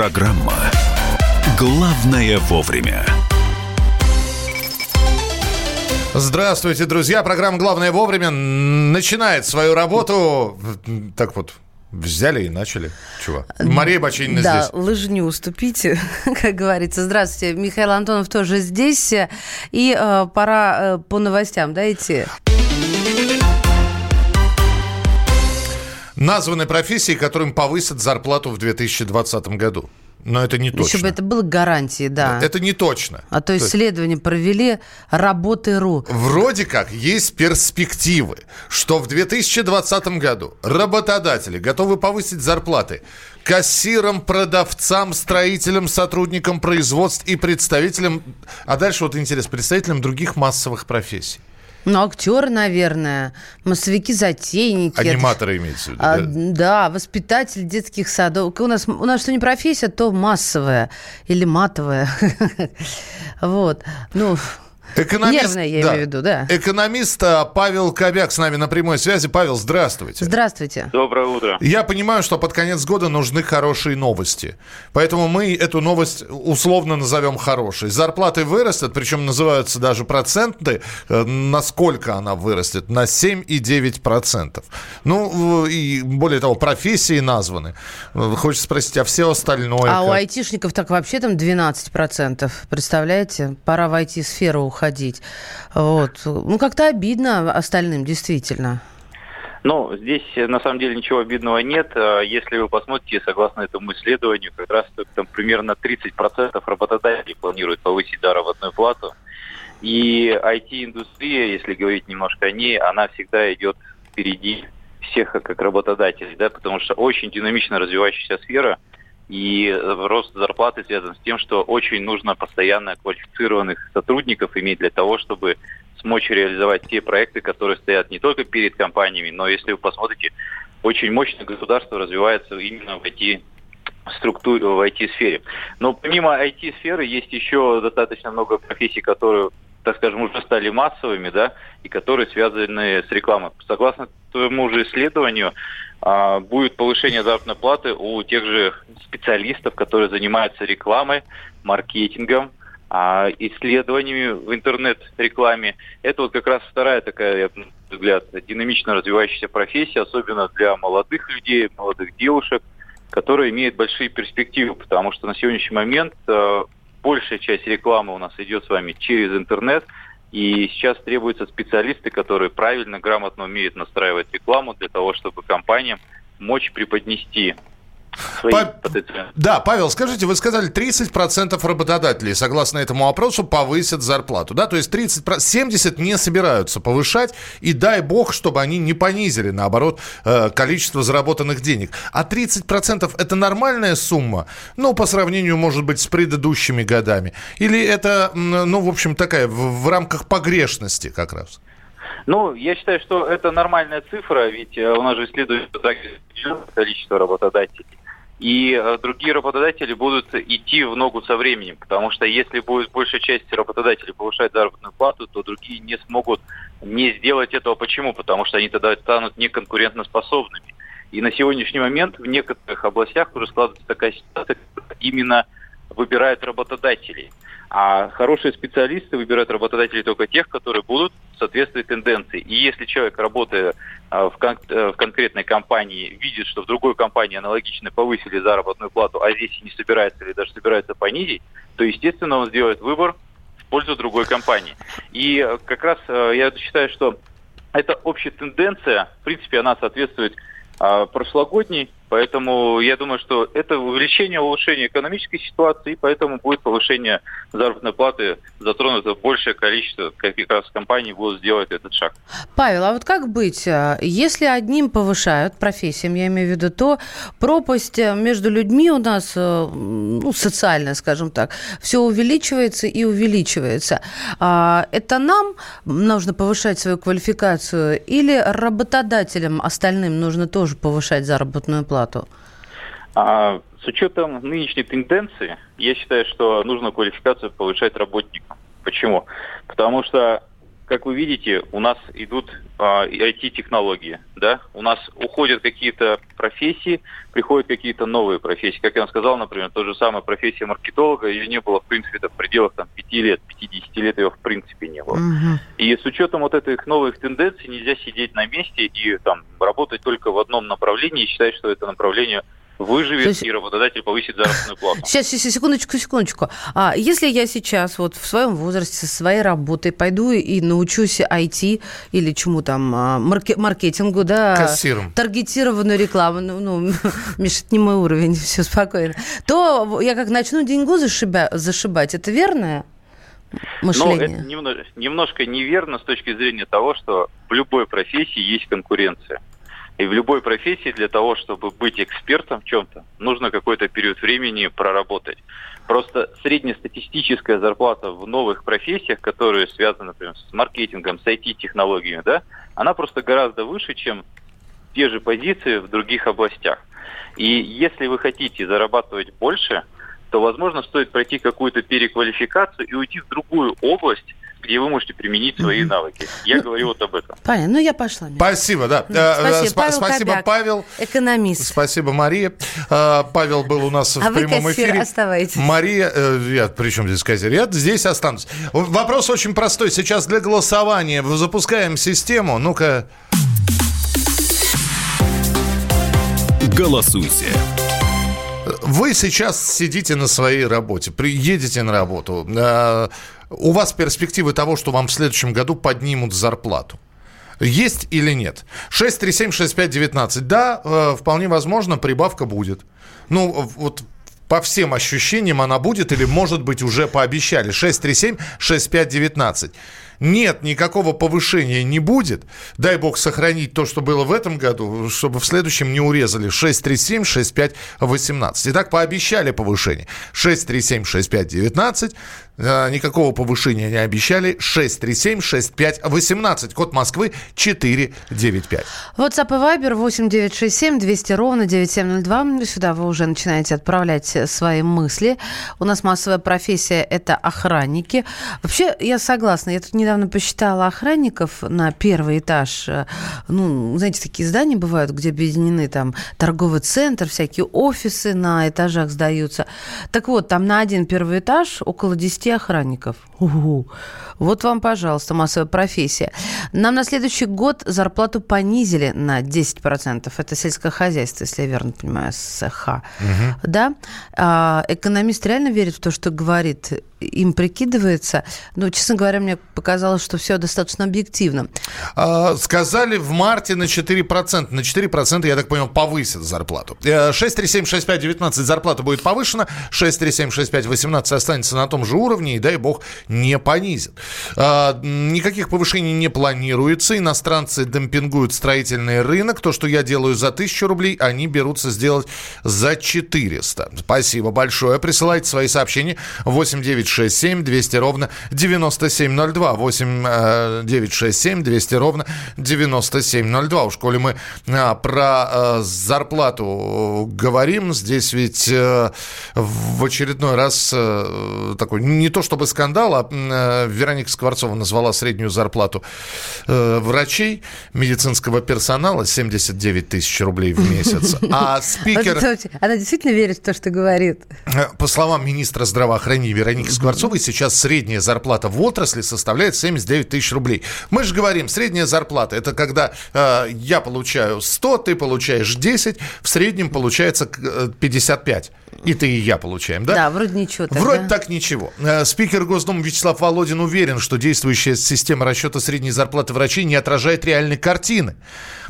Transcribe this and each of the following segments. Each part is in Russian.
Программа «Главное вовремя». Здравствуйте, друзья. Программа «Главное вовремя» начинает свою работу. Так вот, Взяли и начали. Чего? Мария Бачинина да, здесь. Да, лыжню уступите, как говорится. Здравствуйте. Михаил Антонов тоже здесь. И э, пора э, по новостям, да, идти? Названы профессии, которым повысят зарплату в 2020 году. Но это не точно. Еще бы это было гарантией, да. Это не точно. А то исследование то провели работы.ру. Вроде как есть перспективы, что в 2020 году работодатели готовы повысить зарплаты кассирам, продавцам, строителям, сотрудникам производств и представителям, а дальше вот интерес, представителям других массовых профессий. Ну, актеры, наверное, массовики-затейники. Аниматоры имеется в виду, а, да? Да, воспитатель детских садов. У нас, у нас что не профессия, то массовая или матовая. Вот. Ну, Экономист, Нервная, я да. имею в виду, да. Экономист а, Павел Кобяк с нами на прямой связи. Павел, здравствуйте. Здравствуйте. Доброе утро. Я понимаю, что под конец года нужны хорошие новости. Поэтому мы эту новость условно назовем хорошей. Зарплаты вырастут, причем называются даже проценты. Э, насколько она вырастет? На 7,9%. Ну, и более того, профессии названы. Э, хочется спросить, а все остальное? А как? у айтишников так вообще там 12%. Представляете? Пора в IT-сферу уходить уходить. Вот. Ну, как-то обидно остальным, действительно. Ну, здесь на самом деле ничего обидного нет. А если вы посмотрите, согласно этому исследованию, как раз там примерно 30% работодателей планируют повысить заработную плату. И IT-индустрия, если говорить немножко о ней, она всегда идет впереди всех как работодателей, да, потому что очень динамично развивающаяся сфера – и рост зарплаты связан с тем, что очень нужно постоянно квалифицированных сотрудников иметь для того, чтобы смочь реализовать те проекты, которые стоят не только перед компаниями, но если вы посмотрите, очень мощно государство развивается именно в IT структуре, в IT-сфере. Но помимо IT-сферы есть еще достаточно много профессий, которые так скажем, уже стали массовыми, да, и которые связаны с рекламой. Согласно тому же исследованию, а, будет повышение заработной платы у тех же специалистов, которые занимаются рекламой, маркетингом, а, исследованиями в интернет-рекламе. Это вот как раз вторая такая, на взгляд, динамично развивающаяся профессия, особенно для молодых людей, молодых девушек, которые имеют большие перспективы, потому что на сегодняшний момент а, большая часть рекламы у нас идет с вами через интернет – и сейчас требуются специалисты, которые правильно, грамотно умеют настраивать рекламу для того, чтобы компаниям мочь преподнести свои Па- Да, Павел, скажите, вы сказали, 30% работодателей, согласно этому опросу, повысят зарплату, да? То есть 30, 70 не собираются повышать, и дай бог, чтобы они не понизили, наоборот, э, количество заработанных денег. А 30% это нормальная сумма? Ну, по сравнению, может быть, с предыдущими годами? Или это, ну, в общем, такая, в, в рамках погрешности как раз? Ну, я считаю, что это нормальная цифра, ведь э, у нас же исследуется количество работодателей. И э, другие работодатели будут идти в ногу со временем, потому что если будет большая часть работодателей повышать заработную плату, то другие не смогут не сделать этого. Почему? Потому что они тогда станут неконкурентоспособными. И на сегодняшний момент в некоторых областях уже складывается такая ситуация, именно выбирают работодателей. А хорошие специалисты выбирают работодателей только тех, которые будут соответствовать тенденции. И если человек, работая а, в, кон- э, в конкретной компании, видит, что в другой компании аналогично повысили заработную плату, а здесь не собирается или даже собирается понизить, то, естественно, он сделает выбор в пользу другой компании. И э, как раз э, я считаю, что эта общая тенденция, в принципе, она соответствует а, прошлогодней Поэтому я думаю, что это увеличение, улучшение экономической ситуации, и поэтому будет повышение заработной платы, затронуто большее количество как раз компаний будут сделать этот шаг. Павел, а вот как быть? Если одним повышают, профессиям я имею в виду, то пропасть между людьми у нас, э, ну, социальная, скажем так, все увеличивается и увеличивается. А это нам нужно повышать свою квалификацию или работодателям остальным нужно тоже повышать заработную плату? Зарплату? А, с учетом нынешней тенденции, я считаю, что нужно квалификацию повышать работникам. Почему? Потому что как вы видите, у нас идут а, IT-технологии, да, у нас уходят какие-то профессии, приходят какие-то новые профессии. Как я вам сказал, например, то же самое профессия маркетолога, ее не было, в принципе, в пределах там, 5 лет, 50 лет ее в принципе не было. Угу. И с учетом вот этих новых тенденций нельзя сидеть на месте и там работать только в одном направлении и считать, что это направление выживет, есть... и работодатель повысит заработную плату. Сейчас, сейчас, секундочку, секундочку. А если я сейчас вот в своем возрасте, со своей работой пойду и научусь IT или чему там, а, марке, маркетингу, да? Кассиром. Таргетированную рекламу, ну, ну Миша, это не мой уровень, все спокойно. То я как начну деньгу зашиба, зашибать, это верно? Мышление. Ну, это немножко, немножко неверно с точки зрения того, что в любой профессии есть конкуренция. И в любой профессии для того, чтобы быть экспертом в чем-то, нужно какой-то период времени проработать. Просто среднестатистическая зарплата в новых профессиях, которые связаны, например, с маркетингом, с IT-технологиями, да, она просто гораздо выше, чем те же позиции в других областях. И если вы хотите зарабатывать больше, то, возможно, стоит пройти какую-то переквалификацию и уйти в другую область, где вы можете применить свои навыки. Я ну, говорю вот об этом. Понятно. Ну, я пошла. Миша. Спасибо, да. Спасибо, Сп- Павел, спасибо Кобяк, Павел. Экономист. Спасибо, Мария. А, Павел был у нас а в прямом вы, эфире. оставайтесь. Мария, э, я, при чем здесь кассир? Я здесь останусь. Вопрос очень простой. Сейчас для голосования запускаем систему. Ну-ка. Голосуйте. Вы сейчас сидите на своей работе, приедете на работу. Э, у вас перспективы того, что вам в следующем году поднимут зарплату. Есть или нет? 6376519. Да, э, вполне возможно, прибавка будет. Ну, вот по всем ощущениям она будет или, может быть, уже пообещали. 6376519 нет, никакого повышения не будет. Дай бог сохранить то, что было в этом году, чтобы в следующем не урезали 637 65 18. Итак, пообещали повышение. 637 65 19. Никакого повышения не обещали. 637 65 18. Код Москвы 495. WhatsApp и Viber 8 967 200 ровно 9702. Сюда вы уже начинаете отправлять свои мысли. У нас массовая профессия – это охранники. Вообще, я согласна. Я тут не недавно посчитала охранников на первый этаж. Э, ну, знаете, такие здания бывают, где объединены там торговый центр, всякие офисы на этажах сдаются. Так вот, там на один первый этаж около 10 охранников. У-у-у. Вот вам, пожалуйста, массовая профессия. Нам на следующий год зарплату понизили на 10%. Это сельское хозяйство, если я верно понимаю, СХ. Угу. Да? А, экономист реально верит в то, что говорит им прикидывается. Но, честно говоря, мне показалось, что все достаточно объективно. А, сказали в марте на 4%. На 4%, я так понял, повысят зарплату. 6376519 э, зарплата будет повышена. 6376518 останется на том же уровне. И, дай бог, не понизит. А, никаких повышений не планируется. Иностранцы демпингуют строительный рынок. То, что я делаю за 1000 рублей, они берутся сделать за 400. Спасибо большое. Присылайте свои сообщения 8967 200 ровно 9702. 8 967 200 ровно 9702. Уж коли мы а, про а, зарплату говорим, здесь ведь а, в очередной раз такой, не то чтобы скандал, а Вероника Скворцова назвала среднюю зарплату э, врачей, медицинского персонала 79 тысяч рублей в месяц. А спикер... Она действительно верит в то, что говорит. Э, по словам министра здравоохранения Вероники Скворцовой, сейчас средняя зарплата в отрасли составляет 79 тысяч рублей. Мы же говорим, средняя зарплата – это когда э, я получаю 100, ты получаешь 10, в среднем получается 55. Э, и ты, и я получаем, да? Да, вроде ничего. Так, вроде так ничего. Э, спикер Госдумы Вячеслав Володин уверен, что действующая система расчета средней зарплаты врачей не отражает реальной картины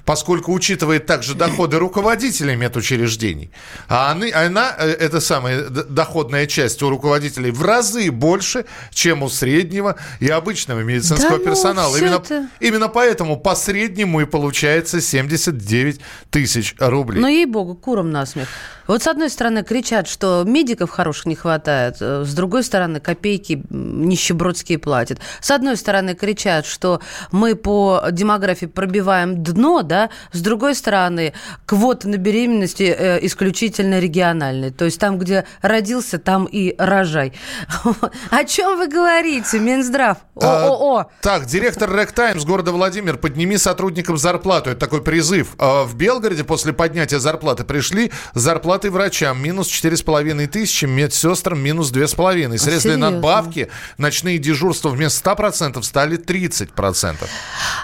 поскольку учитывает также доходы руководителей медучреждений. А она, она, э, эта самая доходная часть у руководителей в разы больше, чем у среднего и обычного медицинского да, ну, персонала. Именно, это... именно поэтому по среднему и получается 79 тысяч рублей. Ну, ей-богу, куром насмех. Вот с одной стороны кричат, что медиков хороших не хватает, э, с другой стороны копейки нищебродские платят. С одной стороны кричат, что мы по демографии пробиваем дно, да, с другой стороны квоты на беременности э, исключительно региональные. То есть там, где родился, там и рожай. О чем вы говорите, Минздрав? А, ООО. Так, директор Рек Таймс города Владимир, подними сотрудникам зарплату. Это такой призыв. А, В Белгороде после поднятия зарплаты пришли зарплаты врачам минус 4,5 тысячи, медсестрам минус 2,5. Средства серьезно? надбавки, ночные дежурства вместо 100% стали 30%.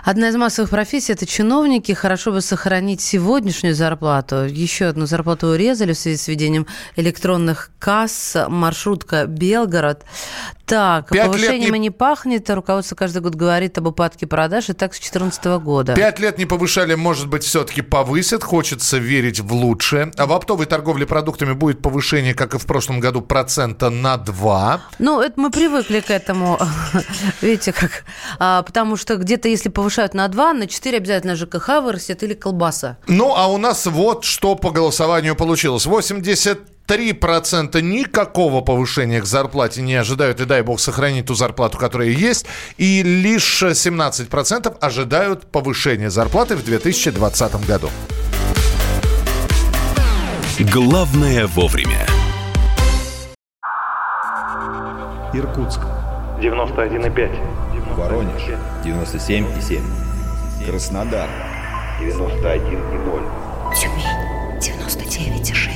Одна из массовых профессий – это чиновники. Хорошо бы сохранить сегодняшнюю зарплату. Еще одну зарплату урезали в связи с введением электронных касс. Маршрутка Белгород. Так, Пять лет повышением не- не пахнет. Руководство каждый год говорит об упадке продаж. И так с 2014 года. Пять лет не повышали, может быть, все-таки повысят. Хочется верить в лучшее. А в оптовой торговле продуктами будет повышение, как и в прошлом году, процента на 2. Ну, это мы привыкли к этому. Видите, как. А, потому что где-то, если повышают на 2, на 4 обязательно ЖКХ вырастет или колбаса. Ну, а у нас вот что по голосованию получилось. 83% никакого повышения к зарплате не ожидают, и дай бог сохранить ту зарплату, которая есть. И лишь 17% ожидают повышения зарплаты в 2020 году. Главное вовремя. Иркутск. 91,5. Воронеж. 97,7. Краснодар. 91,0. Тюмень 99,6.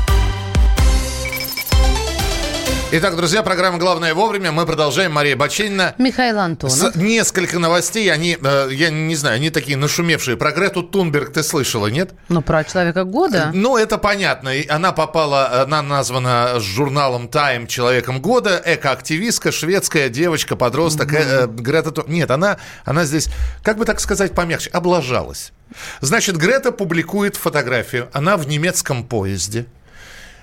Итак, друзья, программа «Главное вовремя». Мы продолжаем. Мария Баченина. Михаил Антонов. С- несколько новостей, они, э, я не знаю, они такие нашумевшие. Про Грету Тунберг ты слышала, нет? Ну, про человека года. Ну, это понятно. И Она попала, она названа журналом Time человеком года, экоактивистка, шведская девочка, подросток. э, э, Грета Тун- Нет, она, она здесь, как бы так сказать помягче, облажалась. Значит, Грета публикует фотографию. Она в немецком поезде.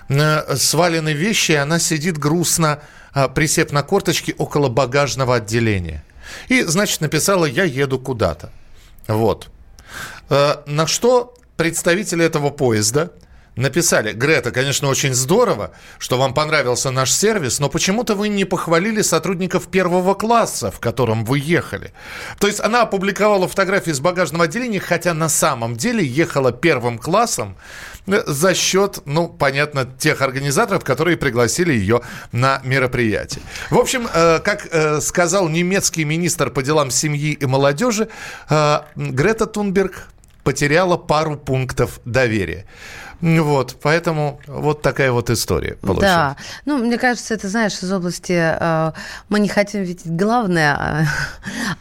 Э, Свалены вещи, и она сидит грустно, а, присев на корточки около багажного отделения. И, значит, написала «Я еду куда-то». Вот. Э, На что представители этого поезда написали, Грета, конечно, очень здорово, что вам понравился наш сервис, но почему-то вы не похвалили сотрудников первого класса, в котором вы ехали. То есть она опубликовала фотографии из багажного отделения, хотя на самом деле ехала первым классом э, за счет, ну, понятно, тех организаторов, которые пригласили ее на мероприятие. В общем, э, как э, сказал немецкий министр по делам семьи и молодежи, Грета Тунберг потеряла пару пунктов доверия. Вот, поэтому вот такая вот история получилась. Да, ну, мне кажется, это, знаешь, из области э, мы не хотим видеть главное, а,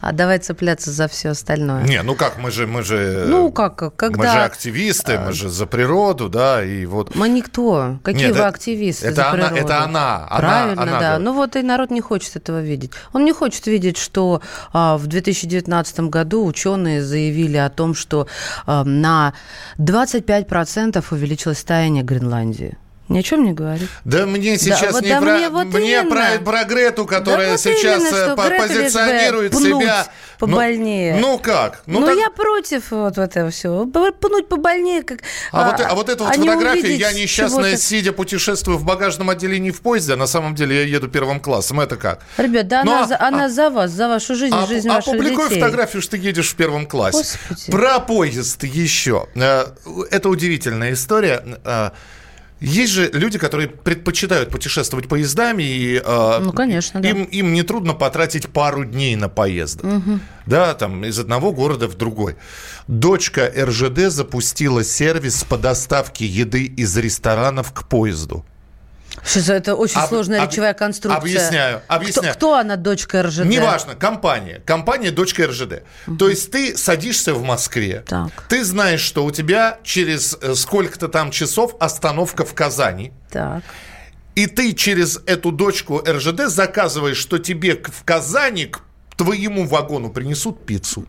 а давай цепляться за все остальное. Не, ну как, мы же, мы же... Ну, как, когда... Мы же активисты, мы же за природу, да, и вот... Мы никто. Какие Нет, вы это- активисты это за она- природу? это она, она- Правильно, она да. говорит. Ну вот и народ не хочет этого видеть. Он не хочет видеть, что а, в 2019 году ученые заявили о том, что а, на 25% увеличилось таяние Гренландии. Ни о чем не говорит. Да мне сейчас вот не да про, мне вот мне именно. про, про Грету, которая Да вот сейчас именно, э, по- позиционирует себя... Ну- побольнее. Ну, как? Ну, так- я против вот этого всего. Пнуть побольнее, как... А, вот, а вот эта вот не фотография, я несчастная, сидя путешествую в багажном отделении в поезде, а на самом деле я еду первым классом. Это как? Ребят, да Ну, она, а- за, она а- за вас, за вашу жизнь, А, жизнь а ваших публикуй детей. фотографию, что ты едешь в первом классе. Господи. Про поезд еще. Э, Это удивительная история. Есть же люди, которые предпочитают путешествовать поездами, и э, Ну, конечно, да. им, им нетрудно потратить пару дней на поездок. Да, там из одного города в другой. Дочка РЖД запустила сервис по доставке еды из ресторанов к поезду. Сейчас это очень Об- сложная об- речевая конструкция. объясняю, Кто- объясняю. Кто, она, дочка РЖД? Неважно, компания. Компания дочка РЖД. То есть ты садишься в Москве. Так. Ты знаешь, что у тебя через э, сколько-то там часов остановка в Казани. Так. И ты через эту дочку РЖД заказываешь, что тебе в Казани к твоему вагону принесут пиццу.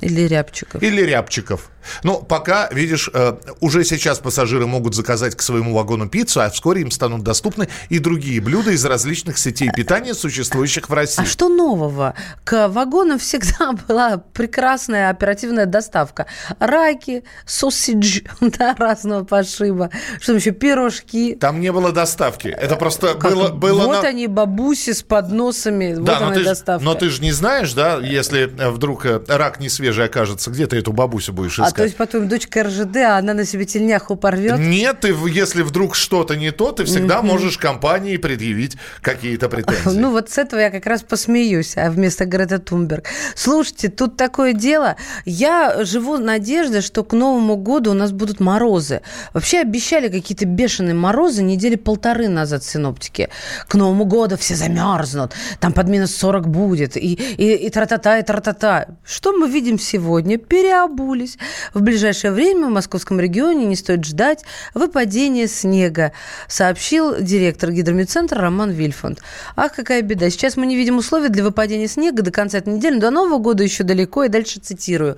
Или рябчиков. Или рябчиков. Но пока, видишь, э, уже сейчас пассажиры могут заказать к своему вагону пиццу, а вскоре им станут доступны и другие блюда из различных сетей питания, существующих в России. А что нового? К вагонам всегда была прекрасная оперативная доставка. Раки, сосидж, да, разного пошиба. Что там еще? Пирожки. Там не было доставки. Это просто Как? было... было вот на- они, бабуси с подносами. Да, вот но она ты, и ж- доставка. но ты же не знаешь, да, если э, вдруг э, рак не свежий окажется, где ты эту бабусю будешь А искать? То есть потом дочка РЖД, а она на себе тельняху порвет. Нет, ты, если вдруг что-то не то, ты всегда можешь компании предъявить какие-то претензии. Ну вот с этого я как раз посмеюсь, а вместо Грета Тунберг. Слушайте, тут такое дело. Я живу надеждой, что к Новому году у нас будут морозы. Вообще обещали какие-то бешеные морозы недели полторы назад синоптики. К Новому году все замерзнут, там под минус 40 будет, и, и, и тра-та-та, и тра-та-та. Что мы видим сегодня? Переобулись. В ближайшее время в московском регионе не стоит ждать выпадения снега, сообщил директор гидромедцентра Роман Вильфанд. Ах, какая беда. Сейчас мы не видим условий для выпадения снега до конца этой недели, до Нового года еще далеко, и дальше цитирую.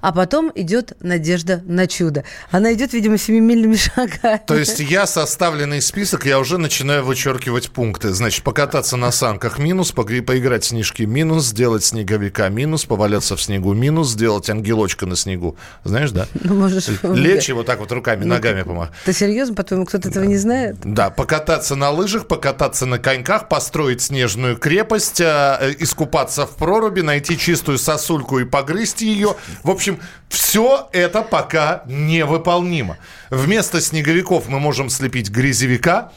А потом идет надежда на чудо. Она идет, видимо, семимильными шагами. То есть я составленный список, я уже начинаю вычеркивать пункты. Значит, покататься на санках минус, поиграть в снежки минус, сделать снеговика минус, поваляться в снегу минус, сделать ангелочка на снегу. Знаешь, да? Ну, можешь... Лечь вот так вот руками, ногами помахать. Ты серьезно? По-твоему, кто-то этого не знает? Да, покататься на лыжах, покататься на коньках, построить снежную крепость, э, э, искупаться в проруби, найти чистую сосульку и погрызть ее. В общем, все это пока невыполнимо. Вместо снеговиков мы можем слепить грязевика,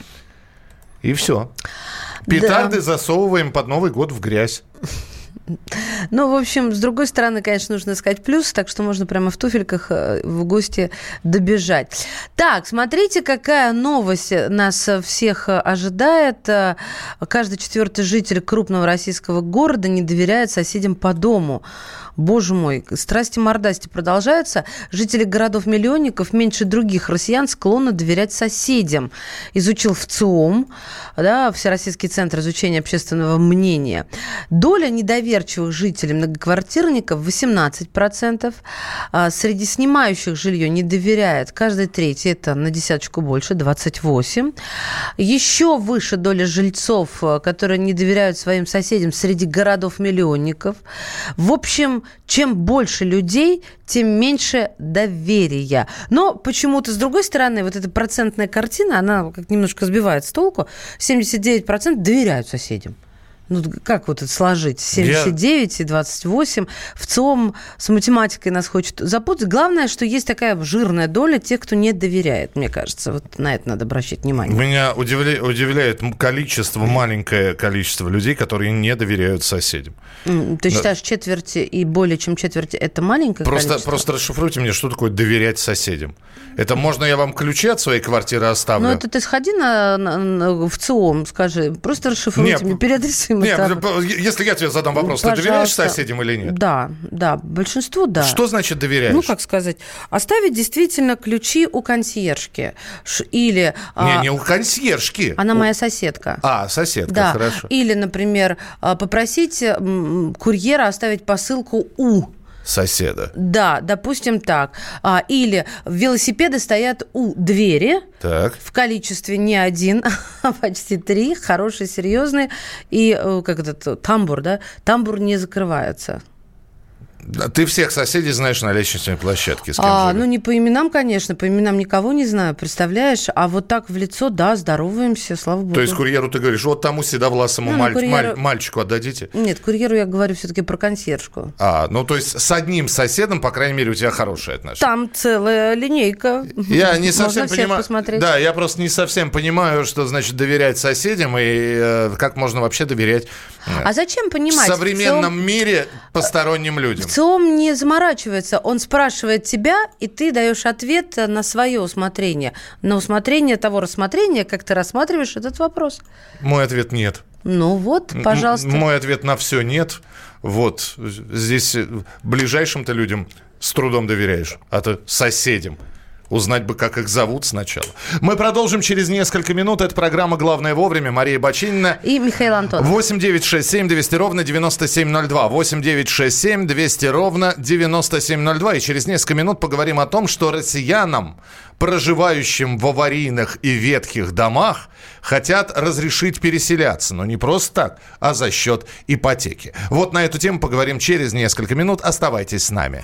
и все. Петарды засовываем под Новый год в грязь. Ну, в общем, с другой стороны, конечно, нужно искать плюс, так что можно прямо в туфельках э, в гости добежать. Так, смотрите, какая новость нас всех э, ожидает. Э, Каждый четвертый житель крупного российского города не доверяет соседям по дому. Боже мой, страсти-мордасти продолжаются. Жители городов-миллионников меньше других россиян склонны доверять соседям. Изучил ВЦИОМ, да, Всероссийский центр изучения общественного мнения. Доля недоверчивых жителей многоквартирников 18%. А Среди снимающих жилье не доверяет каждый третий, это на десяточку больше, 28%. Еще выше доля жильцов, э, которые не доверяют своим соседям среди городов-миллионников. В общем, чем больше людей, тем меньше доверия. Но почему-то, с другой стороны, вот эта процентная картина, она как немножко сбивает с толку. 79% доверяют соседям. Ну, как вот это сложить? 79 и 28. В ЦИОМ с математикой нас хочет запутать. Главное, что есть такая жирная доля тех, кто не доверяет, мне кажется. Вот на это надо обращать внимание. Меня удивля- удивляет количество, маленькое количество людей, которые не доверяют соседям. Ты Да. считаешь, четверти и более чем четверти – это маленькое Просто, количество? просто расшифруйте мне, что такое доверять соседям. Это можно я вам ключи от своей квартиры оставлю? Ну, это ты сходи на, на- на- в ЦИОМ, скажи, просто расшифруйте Нет, мне, переадресуй ему Нет, п- если я тебе задам вопрос, ты доверяешь Пожалуйста. соседям или нет? Да, да, большинство да. Что значит доверяешь? Ну, как сказать, оставить действительно ключи у консьержки. Или... Не, а, не у консьержки. Она У- моя соседка. А, соседка, да. хорошо. Или, например, а, попросить курьера оставить посылку у Соседа. да, допустим так. А, Или велосипеды стоят у двери Так. в количестве не один, а почти три, хорошие, серьезные. И э, как этот тамбур, да? Тамбур не закрывается. Да, Ты всех соседей знаешь на лестничной площадке, с кем А, ну, не по именам, конечно, по именам никого не знаю, представляешь? А вот так в лицо, да, здороваемся, слава богу. То есть курьеру ты говоришь, вот тому седовласому Ну, ну, маль- курьеру- маль- мальчику отдадите? Нет, курьеру я говорю все-таки про консьержку. А, ну то есть с одним соседом, по крайней мере, у тебя хорошие отношения. Там целая линейка. Я не совсем понимаю. посмотреть. Да, я просто не совсем понимаю, что значит доверять соседям и э, как можно вообще доверять э, А зачем понимать? в в современном целом- мире посторонним людям. ВЦИОМ не заморачивается. Он спрашивает тебя, и ты даешь ответ на свое усмотрение. На усмотрение того рассмотрения, как ты рассматриваешь этот вопрос. Мой ответ нет. Ну вот, пожалуйста. М- Мой ответ на все нет. Вот. Здесь э, ближайшим-то людям с трудом доверяешь, а то соседям. Узнать бы, как их зовут сначала. Мы продолжим через несколько минут. Это программа «Главное вовремя». Мария Бочинина. И Михаил Антонов. 8 9 6 7 200 ровно 9702. 8 9 6 7 200 ровно 9702. И через несколько минут поговорим о том, что россиянам, проживающим в аварийных и ветхих домах, хотят разрешить переселяться. Но не просто так, а за счет ипотеки. Вот на эту тему поговорим через несколько минут. Оставайтесь с нами.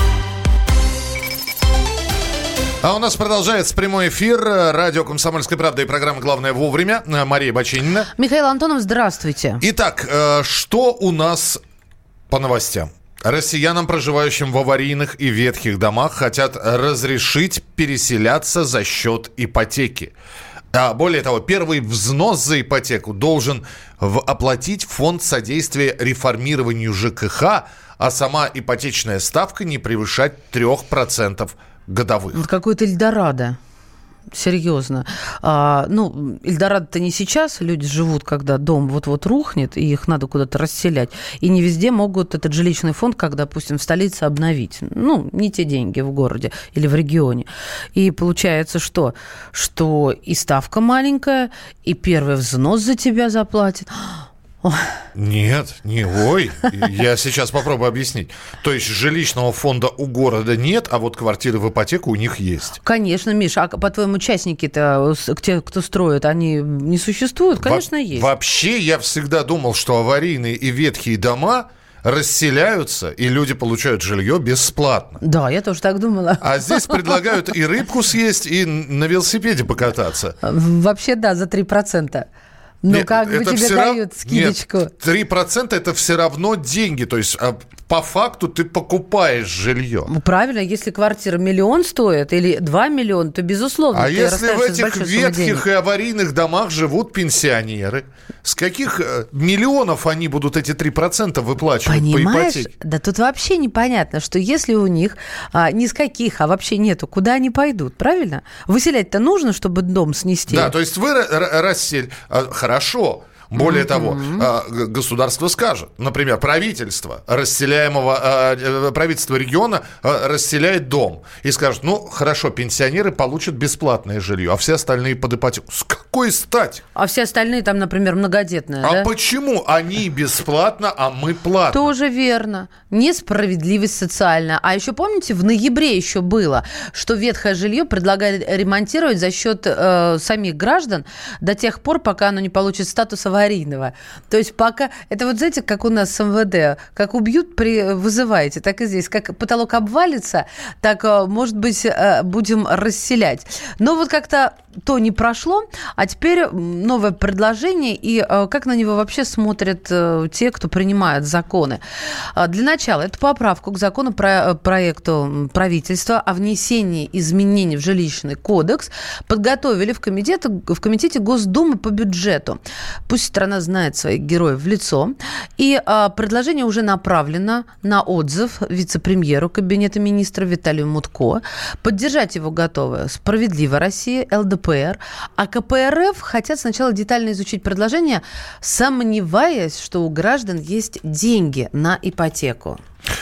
А у нас продолжается прямой эфир. Радио «Комсомольская правда» и программа «Главное вовремя». Мария Бочинина. Михаил Антонов, здравствуйте. Итак, э, что у нас по новостям? Россиянам, проживающим в аварийных и ветхих домах, хотят разрешить переселяться за счет ипотеки. А более того, первый взнос за ипотеку должен в- оплатить фонд содействия реформированию ЖКХ, а сама ипотечная ставка не превышать 3% годовых. Вот какой-то Эльдорадо. Серьезно. А, ну, Эльдорадо-то не сейчас. Люди живут, когда дом вот-вот рухнет, и их надо куда-то расселять. И не везде могут этот жилищный фонд, как, допустим, в столице обновить. Ну, не те деньги в городе или в регионе. И получается что? Что и ставка маленькая, и первый взнос за тебя заплатит. Нет, не ой. Я сейчас попробую объяснить. То есть жилищного фонда у города нет, а вот квартиры в ипотеку у них есть. Конечно, Миша, а по-твоему, участники-то, те, кто строят, они не существуют? Конечно, Во- есть. Вообще, я всегда думал, что аварийные и ветхие дома расселяются, и люди получают жилье бесплатно. Да, я тоже так думала. А здесь предлагают и рыбку съесть, и на велосипеде покататься. Вообще, да, за 3%. Ну, Нет, как бы тебе дают скидочку. Нет, 3% это все равно деньги. То есть а, по факту ты покупаешь жилье. Ну, Правильно, если квартира миллион стоит или 2 миллиона, то, безусловно, А ты если в этих ветхих и аварийных домах живут пенсионеры, с каких э, миллионов они будут эти 3% выплачивать по Понимаешь? ипотеке? Да тут вообще непонятно, что если у них а, ни с каких, а вообще нету, куда они пойдут, правильно? Выселять-то нужно, чтобы дом снести. Да, то есть вы ра- ра- рассель... а, Хорошо. Более того, а, государство скажет, например, правительство расселяемого а, э, правительство региона а, расселяет дом и скажет, ну хорошо, пенсионеры получат бесплатное жилье, а все остальные под ипотеку. С какой стати? А все остальные там, например, многодетные, А да? почему они бесплатно, а мы платно? Тоже верно. Несправедливость социальная. А еще помните, в ноябре еще было, что ветхое жилье предлагали ремонтировать за счет э, самих граждан до тех пор, пока оно не получит статус аварийного. То есть пока... Это вот знаете, как у нас с МВД. Как убьют, при... вызываете, так и здесь. Как потолок обвалится, так, э, может быть, э, будем расселять. Но вот как-то то не прошло, а теперь новое предложение, и э, как на него вообще смотрят э, те, кто принимают законы. А, Для начала, это поправку к закону про, проекту м, правительства о внесении изменений в жилищный кодекс подготовили в комитете, в комитете Госдумы по бюджету. Пусть страна знает своих героев в лицо. И а, предложение уже направлено на отзыв вице-премьеру Кабинета министров Виталию Мутко. Поддержать его готовы «Справедливая Россия», ЛДПР. А КПРФ хотят сначала детально изучить предложение, сомневаясь, что у граждан есть деньги на ипотеку.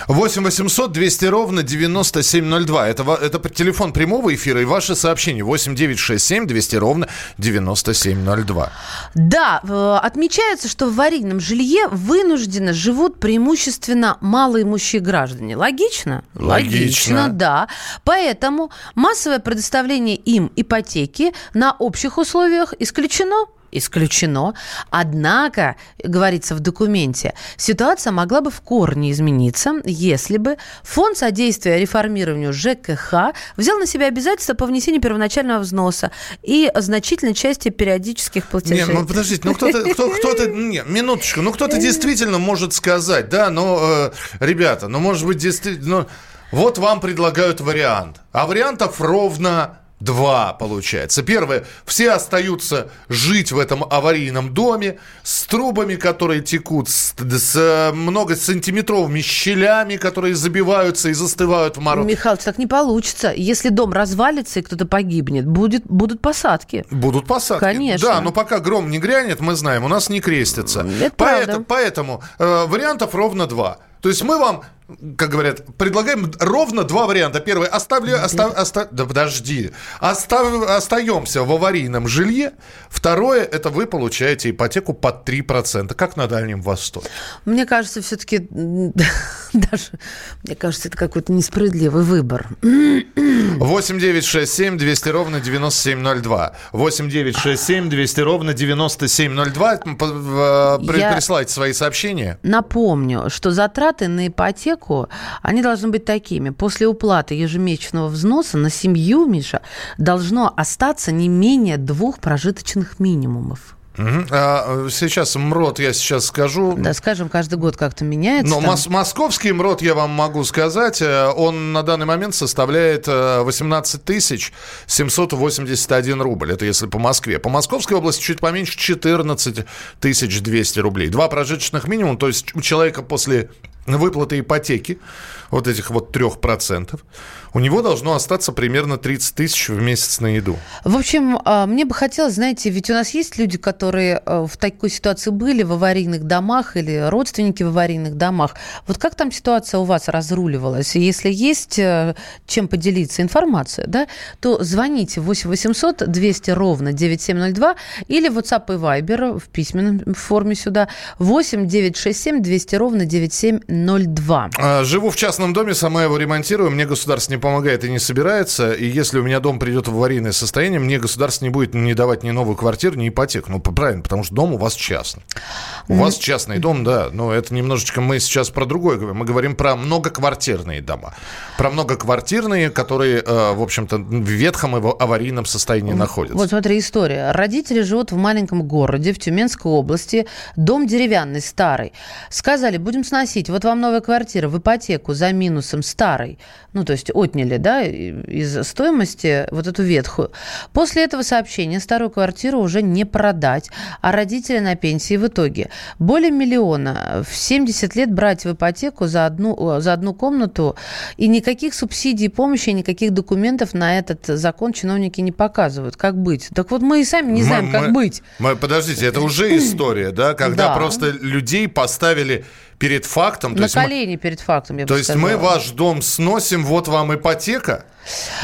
8 800 200 ровно 9702. Это, это телефон прямого эфира и ваши сообщения. 8 967 200 ровно 9702. Да, отмечается, что в аварийном жилье вынужденно живут преимущественно малоимущие граждане. Логично? Логично. да. Поэтому массовое предоставление им ипотеки на общих условиях исключено. Исключено. Однако, говорится в документе, ситуация могла бы в корне измениться, если бы Фонд содействия реформированию ЖКХ взял на себя обязательства по внесению первоначального взноса и значительной части периодических платежей. Не, ну подождите, ну кто-то, кто, кто-то, не, минуточку, ну кто-то действительно может сказать, да, но, э, ребята, ну может быть действительно, ну, вот вам предлагают вариант, а вариантов ровно Два, получается. Первое, все остаются жить в этом аварийном доме с трубами, которые текут, с, с э, много сантиметровыми щелями, которые забиваются и застывают в мороз. Михалыч, так не получится. Если дом развалится и кто-то погибнет, будет, будут посадки. Будут посадки. Конечно. Да, но пока гром не грянет, мы знаем, у нас не крестится. Это поэтому правда. поэтому э, вариантов ровно два. То есть мы вам, как говорят, предлагаем ровно два варианта. Первый, оставлю, оста- оста- да подожди, Остав- остаемся в аварийном жилье. Второе, это вы получаете ипотеку под 3%, как на Дальнем Востоке. Мне кажется, все-таки даже, мне кажется, это какой-то несправедливый выбор. 8 9 6 7 200 ровно 9702. 8 9 6 7 200 ровно 9702. П- в- при- Я- Присылайте свои сообщения. Напомню, что затраты на ипотеку, они должны быть такими. После уплаты ежемесячного взноса на семью, Миша, должно остаться не менее двух прожиточных минимумов. А, э, сейчас МРОД я сейчас скажу. Да, скажем, каждый год как-то меняется. Но там. мос- московский МРОД, я вам могу сказать, э, он на данный момент составляет э, 18 тысяч 781 рубль. Это если по Москве. По Московской области чуть поменьше 14 тысяч 200 рублей. Два прожиточных минимум, то есть у человека после выплаты ипотеки, вот этих вот 3%, у него должно остаться примерно 30 тысяч в месяц на еду. В общем, а, мне бы хотелось, знаете, ведь у нас есть люди, которые э, в такой ситуации были в аварийных домах или родственники в аварийных домах. Вот как там ситуация у вас разруливалась? Если есть э, чем поделиться информация, да, то звоните 8 800 200 ровно 9702 или WhatsApp и Viber в письменном форме сюда 8 967 200 ровно 9702. А, Живу в частном доме, сама его ремонтирую, мне государство не помогает и не собирается, и если у меня дом придет в аварийное состояние, мне государство не будет не давать ни новую квартиру, ни ипотеку. Ну, правильно, потому что дом у вас частный. У вас частный дом, да, но это немножечко мы сейчас про другое говорим. Мы говорим про многоквартирные дома. Про многоквартирные, которые, э, в общем-то, в ветхом и аварийном состоянии находятся. Вот смотри, история. Родители живут в маленьком городе, в Тюменской области. Дом деревянный, старый. Сказали, будем сносить. Вот вам новая квартира в ипотеку за минусом старой. Ну, то есть отняли, да, из стоимости вот эту ветхую. После этого сообщения старую квартиру уже не продать, а родители на пенсии в итоге. Более миллиона в 70 лет брать в ипотеку за одну, за одну комнату, и никаких субсидий, помощи, никаких документов на этот закон чиновники не показывают. Как быть? Так вот мы и сами не знаем, Мы- как мы- быть. мы- подождите, это уже история, да, когда Да. просто людей поставили перед фактом. то На есть мы- колени перед фактом, я бы То есть мы сказала. ваш дом сносим, вот вам ипотека.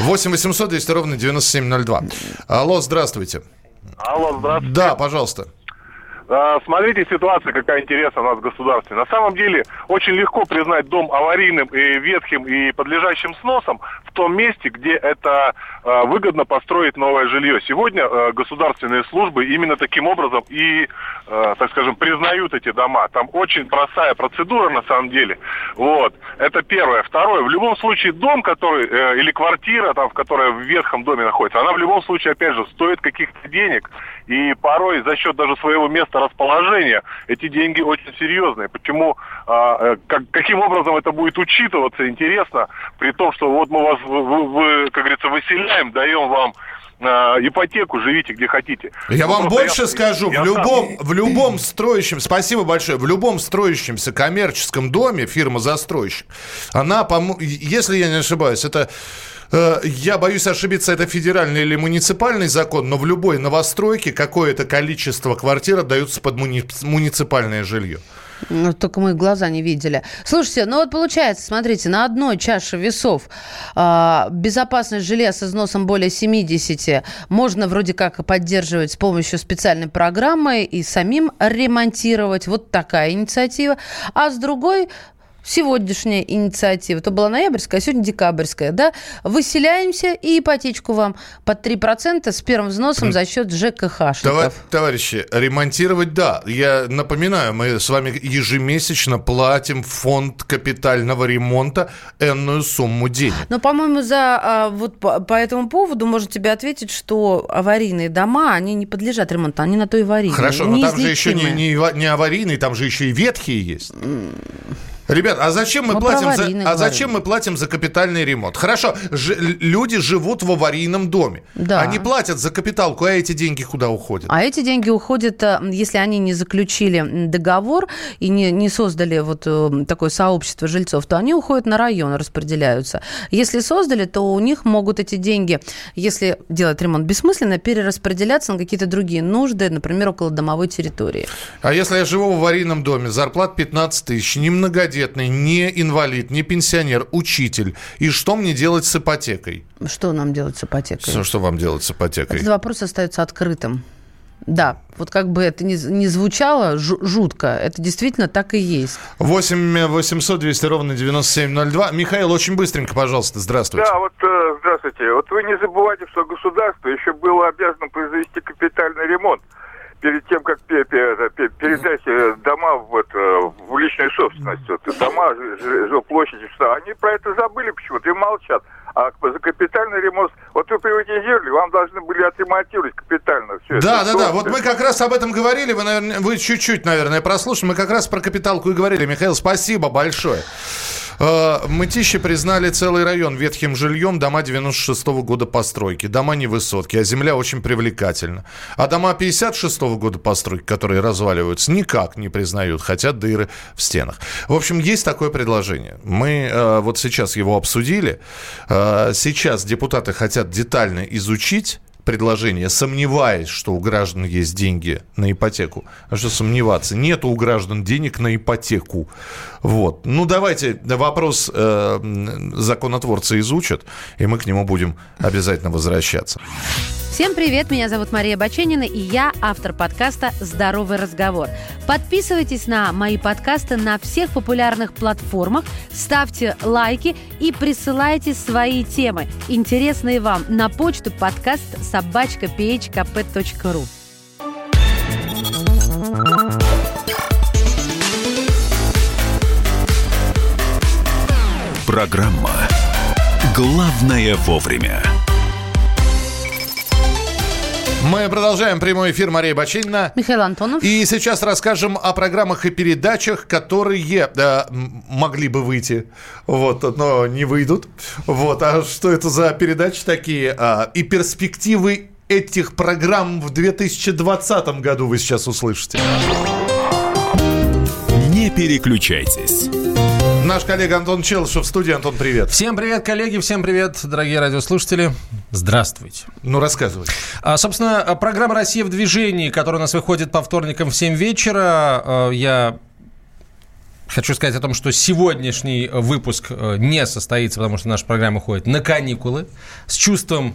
8 800 200 ровно 9702. Алло, здравствуйте. Алло, здравствуйте. Да, пожалуйста. А, Смотрите, ситуация какая интересная у нас в государстве. На самом деле, очень легко признать дом аварийным и ветхим и подлежащим сносом в том месте, где это а, выгодно построить новое жилье. Сегодня а, государственные службы именно таким образом и, так скажем, признают эти дома. Там очень простая процедура на самом деле. Вот. Это первое. Второе. В любом случае дом, который, э, или квартира, там, в которой в ветхом доме находится, она в любом случае, опять же, стоит каких-то денег. И порой за счет даже своего места расположения эти деньги очень серьезные. Почему, а, э, как, каким образом это будет учитываться, интересно, при том, что вот мы вас, вы, вы, как говорится, выселяем, даем вам э, ипотеку, живите где хотите. Я Ну, вам больше я- скажу, я в сам- любом, в любом строящем, спасибо большое, в любом строящемся коммерческом доме фирма-застройщик, она, если я не ошибаюсь, это, я боюсь ошибиться, это федеральный или муниципальный закон, но в любой новостройке какое-то количество квартир отдаются под муни- муниципальное жилье. Ну, только мы глаза не видели. Слушайте, ну вот получается, смотрите, на одной чаше весов а, безопасность жилья с износом более 70 можно вроде как поддерживать с помощью специальной программы и самим ремонтировать. Вот такая инициатива. А с другой сегодняшняя инициатива, то была ноябрьская, а сегодня декабрьская, да, выселяемся и ипотечку вам под 3% с первым взносом за счет ЖКХшников. Това- товарищи, ремонтировать, да. Я напоминаю, мы с вами ежемесячно платим в фонд капитального ремонта энную сумму денег. Но, по-моему, за а, вот по, по этому поводу можно тебе ответить, что аварийные дома, они не подлежат ремонту, они на то и аварийные. Хорошо, но там же еще не, не, не аварийный, там же еще и ветхие есть. Ребят, а зачем мы Мы платим за, а зачем мы платим за капитальный ремонт? Хорошо, ж- люди живут в аварийном доме. Да. Они платят за капиталку, а эти деньги куда уходят? А эти деньги уходят, а, если они не заключили договор и не, не создали вот э, такое сообщество жильцов, то они уходят на район, распределяются. Если создали, то у них могут эти деньги, если делать ремонт бессмысленно, перераспределяться на какие-то другие нужды, например, около домовой территории. А если я живу в аварийном доме, зарплат 15 тысяч, не многодетный, не инвалид, не пенсионер, учитель, и что мне делать с ипотекой? Что нам делать с ипотекой? Что, что вам делать с ипотекой? Этот вопрос остается открытым. Да, вот как бы это ни, не звучало жу- жутко, это действительно так и есть. 8 800 200 ровно 9702. Михаил, очень быстренько, пожалуйста, здравствуйте. Да, вот э, здравствуйте. Вот вы не забывайте, что государство еще было обязано произвести капитальный ремонт перед тем, как передать э, дома в, это, в личную собственность. Вот, дома, жилплощади, что они про это забыли почему-то и молчат. А за капитальный ремонт, вот вы приватизировали, вам должны были отремонтировать капитально все Да, это. да, да. Вот мы как раз об этом говорили. Вы, наверное, вы чуть-чуть, наверное, прослушали. Мы как раз про капиталку и говорили. Михаил, спасибо большое. Э, Мытищи признали целый район ветхим жильем, дома 96 года постройки. Дома не высотки, а земля очень привлекательна. А дома 56 года постройки, которые разваливаются, никак не признают, хотя дыры в стенах. В общем, есть такое предложение. Мы э, вот сейчас его обсудили. Э, сейчас депутаты хотят детально изучить предложение, сомневаясь, что у граждан есть деньги на ипотеку. А что сомневаться? Нет у граждан денег на ипотеку. Вот. Ну, давайте вопрос э, законотворцы изучат, и мы к нему будем обязательно возвращаться. Всем привет, меня зовут Мария Баченина, и я автор подкаста «Здоровый разговор». Подписывайтесь на мои подкасты на всех популярных платформах, ставьте лайки и присылайте свои темы, интересные вам, на почту подкаст собачка Программа «Главное вовремя». Мы продолжаем прямой эфир Мария Бачинина. Михаил Антонов. И сейчас расскажем о программах и передачах, которые э, могли бы выйти, вот, но не выйдут. Вот, а что это за передачи такие? А, и перспективы этих программ в 2020 году вы сейчас услышите. Не переключайтесь. Наш коллега Антон Челышев в студии. Антон, привет. Всем привет, коллеги, всем привет, дорогие радиослушатели. Здравствуйте. Ну, рассказывай. А, собственно, программа «Россия в движении», которая у нас выходит по вторникам в 7 вечера, а, я Хочу сказать о том, что сегодняшний выпуск э, не состоится, потому что наша программа уходит на каникулы с чувством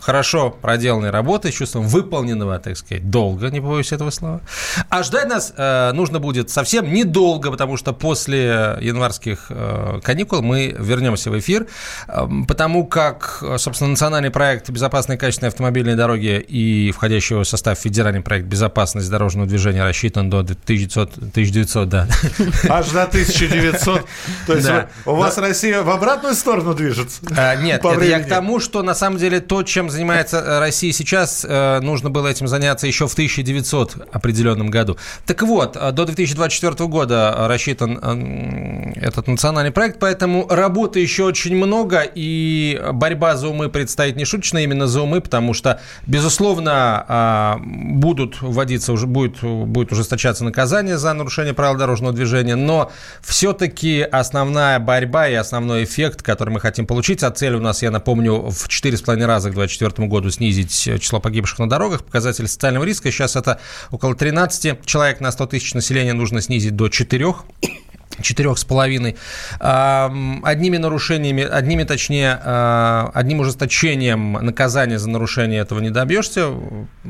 хорошо проделанной работы, с чувством выполненного, так сказать, долга, не побоюсь этого слова. А ждать нас э, нужно будет совсем недолго, потому что после январских э, каникул мы вернемся в эфир, э, потому как, собственно, национальный проект «Безопасные и качественные автомобильные дороги» и входящий в состав федеральный проект «Безопасность дорожного движения» рассчитан до 1900, 1900 да. Аж до 1900. То есть Да. у вас. Россия в обратную сторону движется? А, Нет, это я к тому, что на самом деле то, чем чем занимается э, Россия сейчас, э, нужно было этим заняться еще в 1900 определенном году. Так вот, э, до 2024 года рассчитан этот национальный проект, поэтому работы еще очень много, и борьба за умы предстоит не шуточно именно за умы, потому что, безусловно, будут вводиться, уже будет, будет ужесточаться наказание за нарушение правил дорожного движения, но все-таки основная борьба и основной эффект, который мы хотим получить, а цель у нас, я напомню, в 4,5 раза к 2024 году снизить число погибших на дорогах, показатель социального риска, сейчас это около 13 человек на 100 тысяч населения нужно снизить до 4 четырех с половиной. Одними нарушениями, одними, точнее, а, одним ужесточением наказания за нарушение этого не добьешься.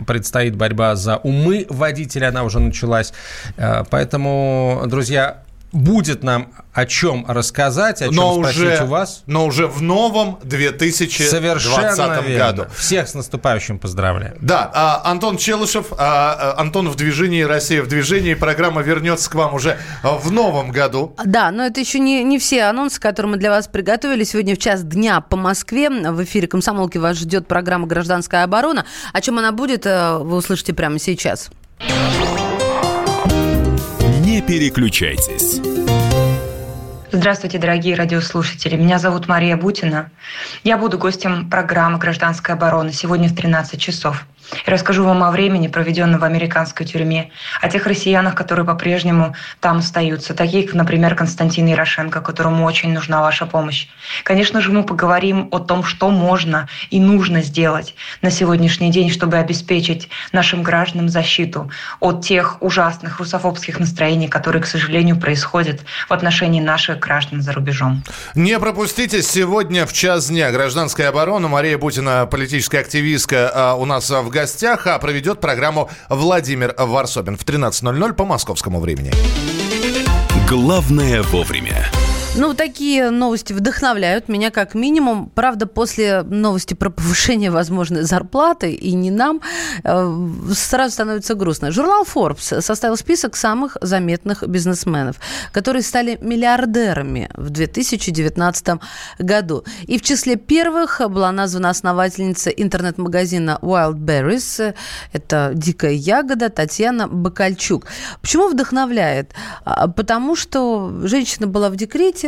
Предстоит борьба за умы водителя, она уже началась. А, поэтому, друзья, будет нам о чем рассказать, о чем но спросить уже, у вас. Но уже в новом 2020 Совершенно верно. году. Всех с наступающим поздравляем. Да, а, Антон Челышев, а, а, Антон в движении, Россия в движении. Программа вернется к вам уже в новом году. Да, но это еще не, не все анонсы, которые мы для вас приготовили. Сегодня в час дня по Москве в эфире «Комсомолки» вас ждет программа «Гражданская оборона». О чем она будет, э, вы услышите прямо сейчас. Переключайтесь. Здравствуйте, дорогие радиослушатели. Меня зовут Мария Бутина. Я буду гостем программы «Гражданская оборона» сегодня в 13 часов. Я расскажу вам о времени, проведенном в американской тюрьме, о тех россиянах, которые по-прежнему там остаются, такие, как, например, Константин Ярошенко, которому очень нужна ваша помощь. Конечно же, мы поговорим о том, что можно и нужно сделать на сегодняшний день, чтобы обеспечить нашим гражданам защиту от тех ужасных русофобских настроений, которые, к сожалению, происходят в отношении наших граждан за рубежом. Не пропустите сегодня в час дня гражданская оборона. Мария Бутина, политическая активистка, а, у нас в гостях, а проведет программу Владимир Варсобин в 13.00 по московскому времени. Главное вовремя. Ну, такие новости вдохновляют меня как минимум. Правда, после новости про повышение возможной зарплаты, и не нам, э, сразу становится грустно. Журнал Forbes составил список самых заметных бизнесменов, которые стали миллиардерами в 2019 году. И в числе первых была названа основательница интернет-магазина Wildberries. Это дикая ягода Татьяна Бакальчук. Почему вдохновляет? А, Потому что женщина была в декрете,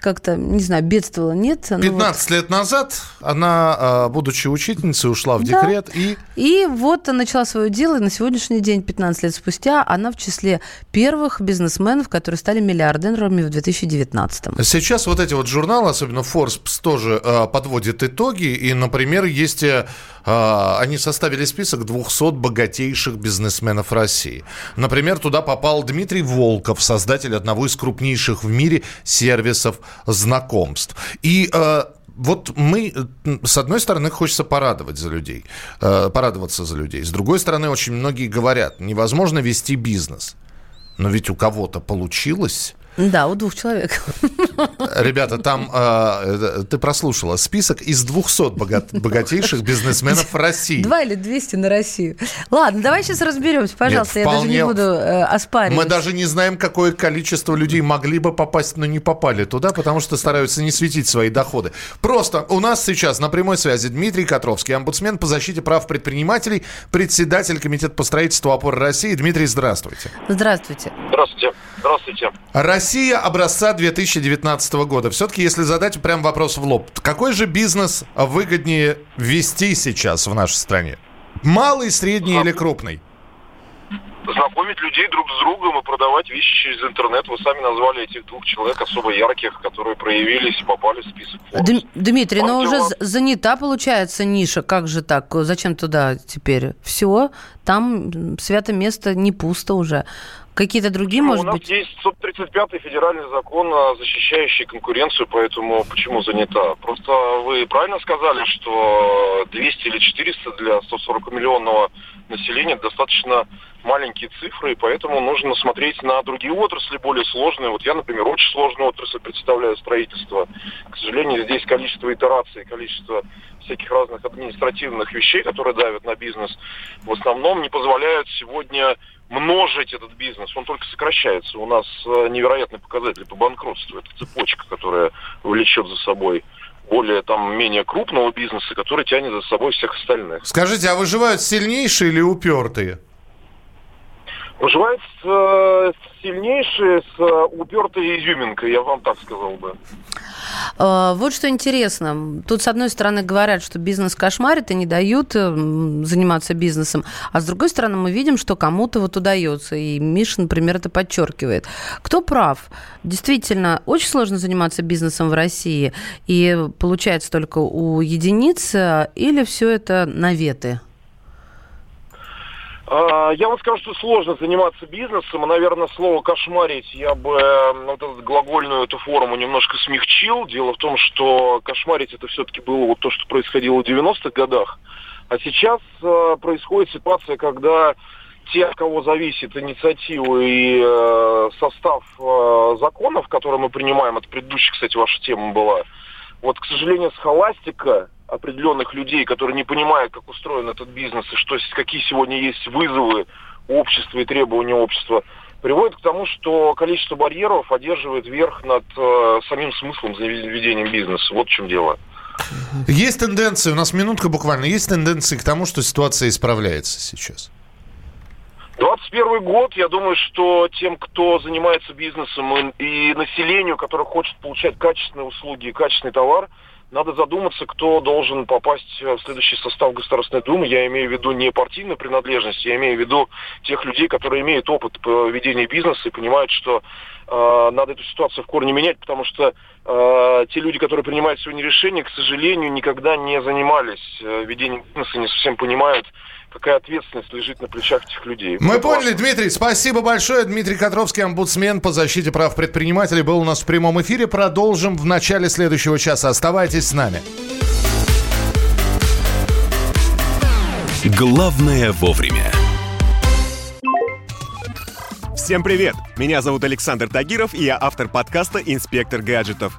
как-то, не знаю, бедствовала, нет? Ну 15 вот. лет назад она, а, будучи учительницей, ушла в Да. декрет и И вот начала свое дело, и на сегодняшний день, 15 лет спустя, она в числе первых бизнесменов, которые стали миллиардерами в 2019. Сейчас вот эти вот журналы, особенно Forbes, тоже э, подводят итоги. И, например, есть... э, э, они составили список 200 богатейших бизнесменов России. Например, туда попал Дмитрий Волков, создатель одного из крупнейших в мире сервисов знакомств. И... э, вот мы, с одной стороны, хочется порадовать за людей, э, порадоваться за людей. С другой стороны, очень многие говорят, невозможно вести бизнес. Но ведь у кого-то получилось. Да, у двух человек. Ребята, там э, ты прослушала список из 200 богат- богатейших бизнесменов России. Два или 200 на Россию. Ладно, давай сейчас разберемся, пожалуйста. Нет, я даже не вполне- буду э, оспаривать. Мы даже не знаем, какое количество людей могли бы попасть, но не попали туда, потому что стараются не светить свои доходы. Просто у нас сейчас на прямой связи Дмитрий Котровский, омбудсмен по защите прав предпринимателей, председатель Комитета по строительству опоры России. Дмитрий, здравствуйте. Здравствуйте. Здравствуйте. Здравствуйте. Россия образца 2019 года. Все-таки, если задать прям вопрос в лоб, какой же бизнес выгоднее вести сейчас в нашей стране? Малый, средний или крупный? Знакомить людей друг с другом и продавать вещи через интернет. Вы сами назвали этих двух человек особо ярких, которые проявились и попали в список. Дм- Дмитрий, но Вам уже занята получается ниша. Как же так? Зачем туда теперь? Все, там свято место не пусто уже. Какие-то другие, Ну, может у нас быть? есть 135-й федеральный закон, а, защищающий конкуренцию, поэтому почему занята? Просто вы правильно сказали, что 200 или 400 для 140-миллионного населения достаточно маленькие цифры, и поэтому нужно смотреть на другие отрасли более сложные. Вот я, например, очень сложную отрасль представляю строительство. К сожалению, здесь количество итераций, количество всяких разных административных вещей, которые давят на бизнес, в основном не позволяют сегодня множить этот бизнес. Он только сокращается. У нас э, невероятный показатель по банкротству. Это цепочка, которая влечет за собой более там менее крупного бизнеса, который тянет за собой всех остальных. Скажите, а выживают сильнейшие или упертые? Выживает э, сильнейшие с э, упертой изюминкой, я вам так сказал бы. А, вот что интересно. Тут, с одной стороны, говорят, что бизнес кошмарит и не дают э, заниматься бизнесом. А с другой стороны, мы видим, что кому-то вот удается. И Миша, например, это подчеркивает. Кто прав? Действительно, очень сложно заниматься бизнесом в России. И получается только у единиц. Или все это наветы? А, Я вам скажу, что сложно заниматься бизнесом. Наверное, слово «кошмарить» я бы э, вот эту глагольную эту форму немножко смягчил. Дело в том, что кошмарить это все-таки было вот то, что происходило в 90-х годах. А сейчас э, происходит ситуация, когда те, от кого зависит инициатива и э, состав э, законов, которые мы принимаем, это предыдущая, кстати, ваша тема была, вот, к сожалению, схоластика определенных людей, которые не понимают, как устроен этот бизнес и что, какие сегодня есть вызовы общества и требования общества, приводит к тому, что количество барьеров одерживает верх над э, самим смыслом ведения бизнеса. Вот в чем дело. Есть тенденции, у нас минутка буквально, есть тенденции к тому, что ситуация исправляется сейчас? 21 год, я думаю, что тем, кто занимается бизнесом и населению, которое хочет получать качественные услуги и качественный товар, надо задуматься, кто должен попасть в следующий состав Государственной Думы. Я имею в виду не партийную принадлежность, я имею в виду тех людей, которые имеют опыт по ведению бизнеса и понимают, что э, надо эту ситуацию в корне менять, потому что э, те люди, которые принимают сегодня решения, к сожалению, никогда не занимались э, ведением бизнеса, не совсем понимают, какая ответственность лежит на плечах этих людей. Мы Это поняли, важно. Дмитрий. Спасибо большое. Дмитрий Котровский, омбудсмен по защите прав предпринимателей, был у нас в прямом эфире. Продолжим в начале следующего часа. Оставайтесь с нами. Главное вовремя. Всем привет! Меня зовут Александр Тагиров, и я автор подкаста «Инспектор гаджетов».